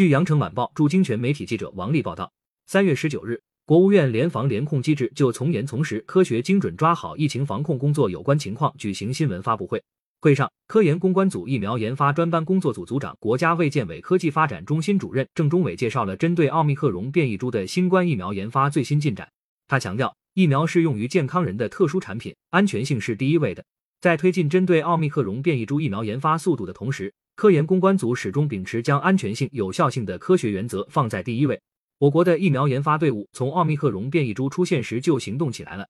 据羊城晚报驻京泉媒体记者王丽报道，三月十九日，国务院联防联控机制就从严从实、科学精准抓好疫情防控工作有关情况举行新闻发布会。会上，科研攻关组疫苗研发专班工作组组长、国家卫健委科技发展中心主任郑忠伟介绍了针对奥密克戎变异株的新冠疫苗研发最新进展。他强调，疫苗是用于健康人的特殊产品，安全性是第一位的。在推进针对奥密克戎变异株疫苗研发速度的同时，科研攻关组始终秉持将安全性、有效性的科学原则放在第一位。我国的疫苗研发队伍从奥密克戎变异株出现时就行动起来了，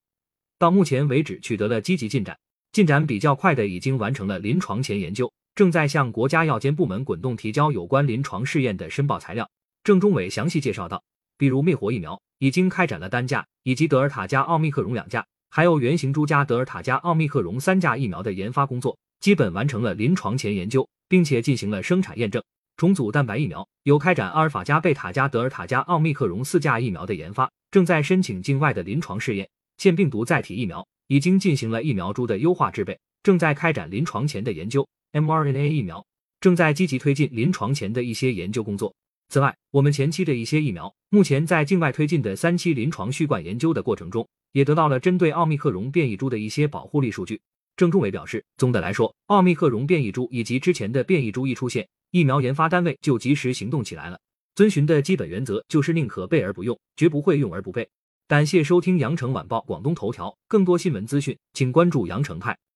到目前为止取得了积极进展。进展比较快的，已经完成了临床前研究，正在向国家药监部门滚动提交有关临床试验的申报材料。郑中伟详细介绍道，比如灭活疫苗已经开展了单价，以及德尔塔加奥密克戎两价，还有原型株加德尔塔加奥密克戎三价疫苗的研发工作，基本完成了临床前研究。并且进行了生产验证。重组蛋白疫苗有开展阿尔法加贝塔加德尔塔加奥密克戎四价疫苗的研发，正在申请境外的临床试验。腺病毒载体疫苗已经进行了疫苗株的优化制备，正在开展临床前的研究。mRNA 疫苗正在积极推进临床前的一些研究工作。此外，我们前期的一些疫苗目前在境外推进的三期临床续管研究的过程中，也得到了针对奥密克戎变异株的一些保护力数据。郑中伟表示，总的来说，奥密克戎变异株以及之前的变异株一出现，疫苗研发单位就及时行动起来了。遵循的基本原则就是宁可备而不用，绝不会用而不备。感谢收听羊城晚报广东头条，更多新闻资讯，请关注羊城派。